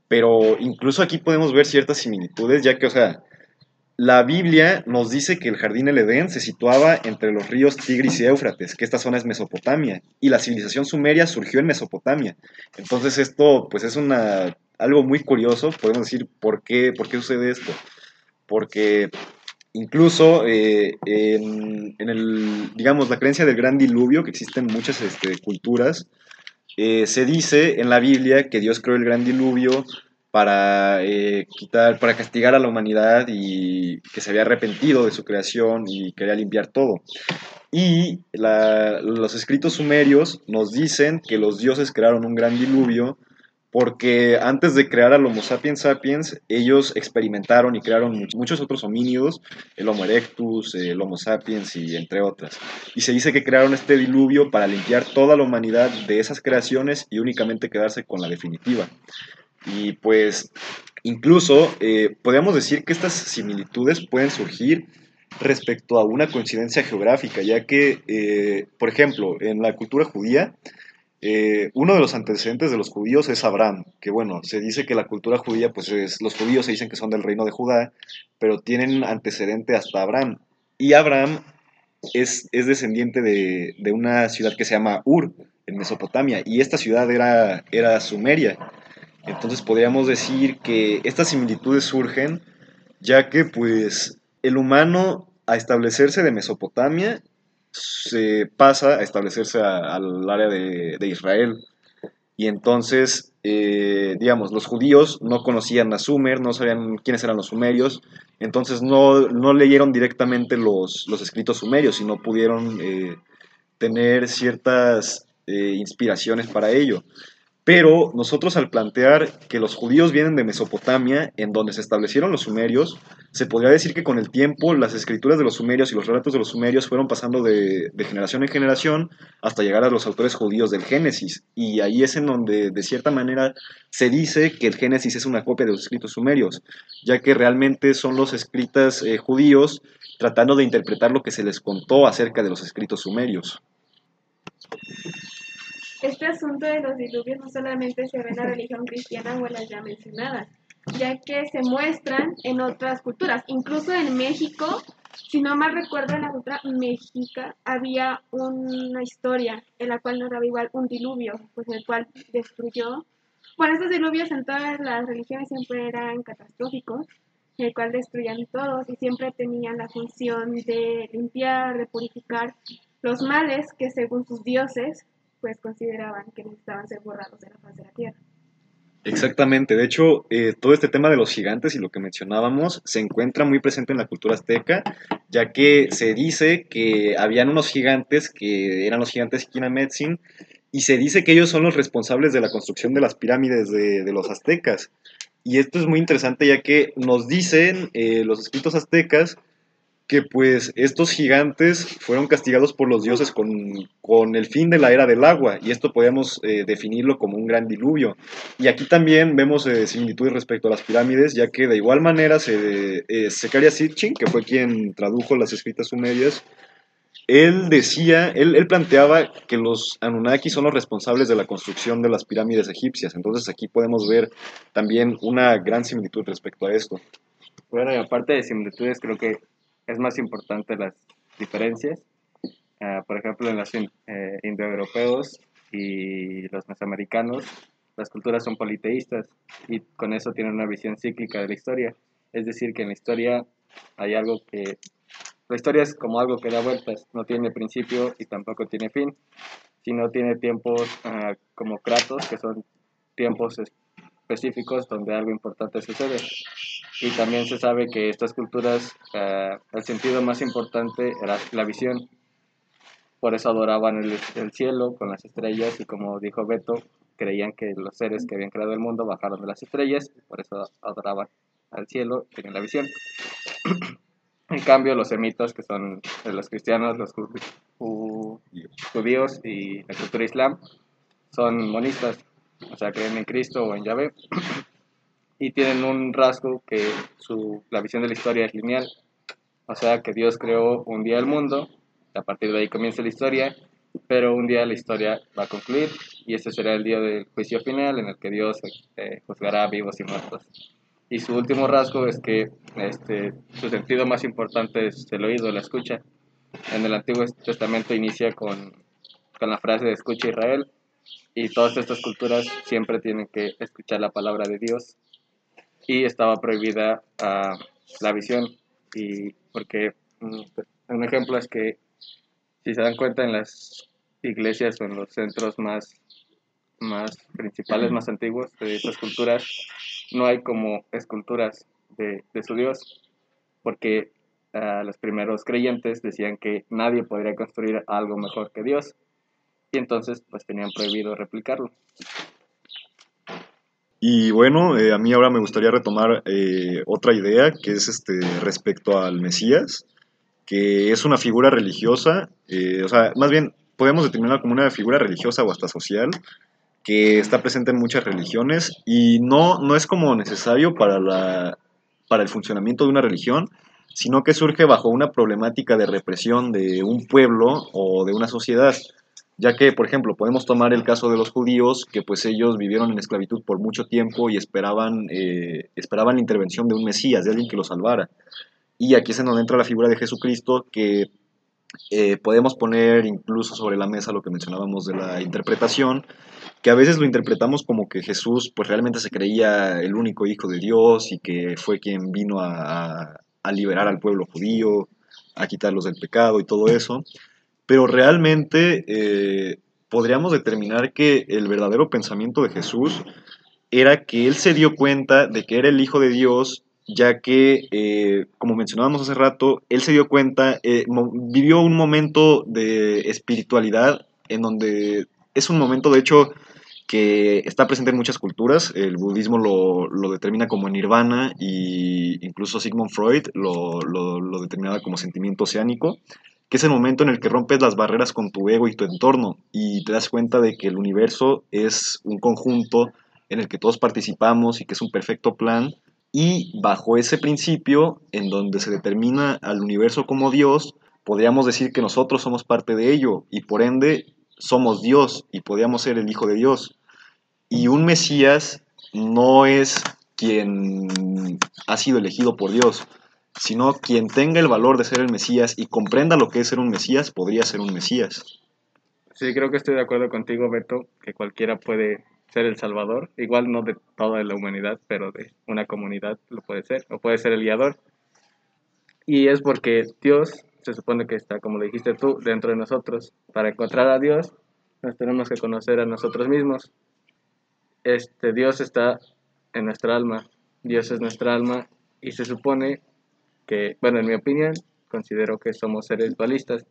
pero incluso aquí podemos ver ciertas similitudes, ya que, o sea, la Biblia nos dice que el jardín del Edén se situaba entre los ríos Tigris y Éufrates, que esta zona es Mesopotamia, y la civilización sumeria surgió en Mesopotamia. Entonces esto pues es una, algo muy curioso, podemos decir, ¿por qué, por qué sucede esto? Porque incluso eh, en, en el, digamos, la creencia del gran diluvio, que existen muchas este, culturas, eh, se dice en la Biblia que Dios creó el gran diluvio para eh, quitar, para castigar a la humanidad y que se había arrepentido de su creación y quería limpiar todo. Y los escritos sumerios nos dicen que los dioses crearon un gran diluvio porque antes de crear al Homo sapiens sapiens, ellos experimentaron y crearon much- muchos otros homínidos, el Homo erectus, el Homo sapiens y entre otras. Y se dice que crearon este diluvio para limpiar toda la humanidad de esas creaciones y únicamente quedarse con la definitiva. Y pues incluso eh, podríamos decir que estas similitudes pueden surgir respecto a una coincidencia geográfica, ya que, eh, por ejemplo, en la cultura judía, eh, uno de los antecedentes de los judíos es Abraham, que bueno, se dice que la cultura judía, pues es, los judíos se dicen que son del reino de Judá, pero tienen antecedente hasta Abraham. Y Abraham es, es descendiente de, de una ciudad que se llama Ur, en Mesopotamia, y esta ciudad era, era Sumeria. Entonces podríamos decir que estas similitudes surgen ya que pues el humano a establecerse de Mesopotamia se pasa a establecerse al área de, de Israel. Y entonces, eh, digamos, los judíos no conocían a Sumer, no sabían quiénes eran los sumerios, entonces no, no leyeron directamente los, los escritos sumerios, sino pudieron eh, tener ciertas eh, inspiraciones para ello. Pero nosotros al plantear que los judíos vienen de Mesopotamia, en donde se establecieron los sumerios, se podría decir que con el tiempo las escrituras de los sumerios y los relatos de los sumerios fueron pasando de, generación en generación hasta llegar a los autores judíos del Génesis. Y ahí es en donde, de cierta manera, se dice que el Génesis es una copia de los escritos sumerios, ya que realmente son los escritas eh, judíos tratando de interpretar lo que se les contó acerca de los escritos sumerios. Este asunto de los diluvios no solamente se ve en la religión cristiana o en las ya mencionadas, ya que se muestran en otras culturas. Incluso en México, si no mal recuerdo, en la cultura mexica había una historia en la cual narraba igual un diluvio, pues el cual destruyó. Bueno, estos diluvios en todas las religiones siempre eran catastróficos, el cual destruían todos y siempre tenían la función de limpiar, de purificar los males que según sus dioses pues consideraban que necesitaban ser borrados de la faz de la tierra. Exactamente, de hecho, eh, todo este tema de los gigantes y lo que mencionábamos se encuentra muy presente en la cultura azteca, ya que se dice que habían unos gigantes que eran los gigantes Kinametzin, y se dice que ellos son los responsables de la construcción de las pirámides de, de los aztecas. Y esto es muy interesante ya que nos dicen eh, los escritos aztecas que pues estos gigantes fueron castigados por los dioses con, con el fin de la era del agua, y esto podemos eh, definirlo como un gran diluvio. Y aquí también vemos eh, similitudes respecto a las pirámides, ya que de igual manera se, eh, Sitchin, que fue quien tradujo las escritas sumerias, él decía, él, él planteaba que los Anunnaki son los responsables de la construcción de las pirámides egipcias. Entonces aquí podemos ver también una gran similitud respecto a esto. Bueno, y aparte de similitudes, creo que es más importante las diferencias. Ah, por ejemplo, en los in- eh, indoeuropeos y los mesoamericanos, las culturas son politeístas y con eso tienen una visión cíclica de la historia. Es decir, que en la historia hay algo que... La historia es como algo que da vueltas, no tiene principio y tampoco tiene fin, sino tiene tiempos ah, como kratos, que son tiempos específicos donde algo importante sucede. Y también se sabe que estas culturas, eh, el sentido más importante era la visión. Por eso adoraban el, el cielo con las estrellas y como dijo Beto, creían que los seres que habían creado el mundo bajaron de las estrellas, y por eso adoraban al cielo, tenían la visión. [CLEARS THROAT] en cambio, los semitas, que son los cristianos, los ju- ju- judíos y la cultura islam, son monistas, o sea, creen en Cristo o en Yahvé [CLEARS THROAT] y tienen un rasgo que su, la visión de la historia es lineal. O sea, que Dios creó un día el mundo, a partir de ahí comienza la historia, pero un día la historia va a concluir y ese será el día del juicio final en el que Dios eh, juzgará a vivos y muertos. Y su último rasgo es que este, su sentido más importante es el oído, la escucha. En el Antiguo Testamento inicia con, con la frase de escucha Israel y todas estas culturas siempre tienen que escuchar la palabra de Dios y estaba prohibida ah, la visión. Y porque mm, un ejemplo es que si se dan cuenta en las iglesias o en los centros más más principales más antiguos de estas culturas no hay como esculturas de, de su dios porque ah, los primeros creyentes decían que nadie podría construir algo mejor que Dios y entonces pues tenían prohibido replicarlo Y bueno, eh, a mí ahora me gustaría retomar eh, otra idea que es este respecto al Mesías, que es una figura religiosa, eh, o sea, más bien podemos determinarla como una figura religiosa o hasta social, que está presente en muchas religiones y no, no es como necesario para, la, para el funcionamiento de una religión, sino que surge bajo una problemática de represión de un pueblo o de una sociedad ya que, por ejemplo, podemos tomar el caso de los judíos, que pues ellos vivieron en esclavitud por mucho tiempo y esperaban, eh, esperaban la intervención de un Mesías, de alguien que los salvara. Y aquí es en donde entra la figura de Jesucristo, que eh, podemos poner incluso sobre la mesa lo que mencionábamos de la interpretación, que a veces lo interpretamos como que Jesús pues realmente se creía el único hijo de Dios y que fue quien vino a, a liberar al pueblo judío, a quitarlos del pecado y todo eso, pero realmente eh, podríamos determinar que el verdadero pensamiento de Jesús era que él se dio cuenta de que era el Hijo de Dios, ya que, eh, como mencionábamos hace rato, él se dio cuenta, eh, vivió un momento de espiritualidad en donde es un momento, de hecho, que está presente en muchas culturas. El budismo lo, lo determina como nirvana y incluso Sigmund Freud lo, lo, lo, determinaba como sentimiento oceánico, que es el momento en el que rompes las barreras con tu ego y tu entorno y te das cuenta de que el universo es un conjunto en el que todos participamos y que es un perfecto plan. Y bajo ese principio, en donde se determina al universo como Dios, podríamos decir que nosotros somos parte de ello y por ende somos Dios y podríamos ser el Hijo de Dios. Y un Mesías no es quien ha sido elegido por Dios, sino quien tenga el valor de ser el Mesías y comprenda lo que es ser un Mesías, podría ser un Mesías. Sí, creo que estoy de acuerdo contigo, Beto, que cualquiera puede ser el Salvador, igual no de toda la humanidad, pero de una comunidad lo puede ser, o puede ser el guiador. Y es porque Dios se supone que está, como le dijiste tú, dentro de nosotros. Para encontrar a Dios, nos tenemos que conocer a nosotros mismos. Este Dios está en nuestra alma. Dios es nuestra alma y se supone que, bueno, en mi opinión, considero que somos seres dualistas,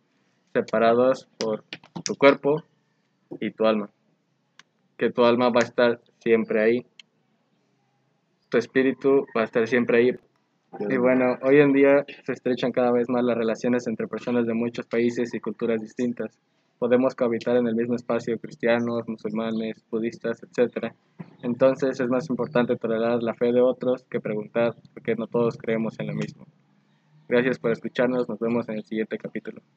separados por tu cuerpo y tu alma. Que tu alma va a estar siempre ahí. Tu espíritu va a estar siempre ahí y bueno, hoy en día se estrechan cada vez más las relaciones entre personas de muchos países y culturas distintas. Podemos cohabitar en el mismo espacio cristianos, musulmanes, budistas, etc. Entonces es más importante tolerar la fe de otros que preguntar, porque no todos creemos en lo mismo. Gracias por escucharnos, nos vemos en el siguiente capítulo.